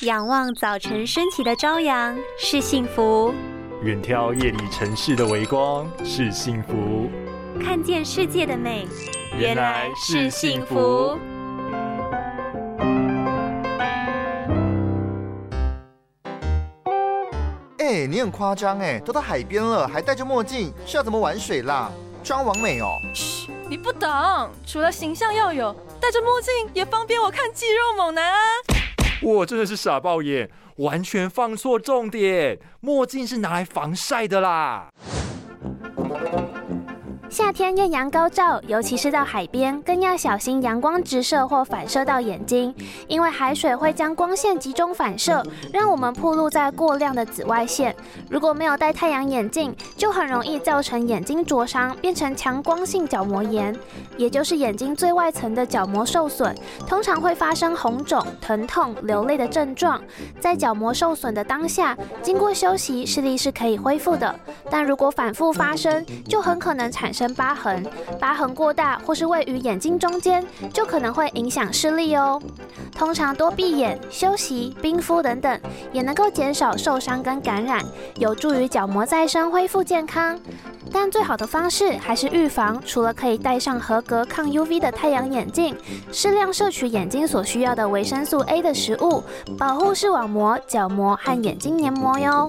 仰望早晨升起的朝阳是幸福，远眺夜里城市的微光是幸福，看见世界的美原来是幸福。哎，你很夸张哎，都到海边了还戴着墨镜，是要怎么玩水啦？装完美哦。嘘，你不懂，除了形象要有，戴着墨镜也方便我看肌肉猛男啊。我真的是傻爆眼，完全放错重点，墨镜是拿来防晒的啦。夏天艳阳高照，尤其是到海边，更要小心阳光直射或反射到眼睛，因为海水会将光线集中反射，让我们暴露在过量的紫外线。如果没有戴太阳眼镜，就很容易造成眼睛灼伤，变成强光性角膜炎，也就是眼睛最外层的角膜受损，通常会发生红肿、疼痛、流泪的症状。在角膜受损的当下，经过休息，视力是可以恢复的，但如果反复发生，就很可能产生疤痕，疤痕过大或是位于眼睛中间，就可能会影响视力哦。通常多闭眼、休息、冰敷等等，也能够减少受伤跟感染，有助于角膜再生、恢复健康。但最好的方式还是预防，除了可以戴上合格抗 UV 的太阳眼镜，适量摄取眼睛所需要的维生素 A 的食物，保护视网膜、角膜和眼睛黏膜哟。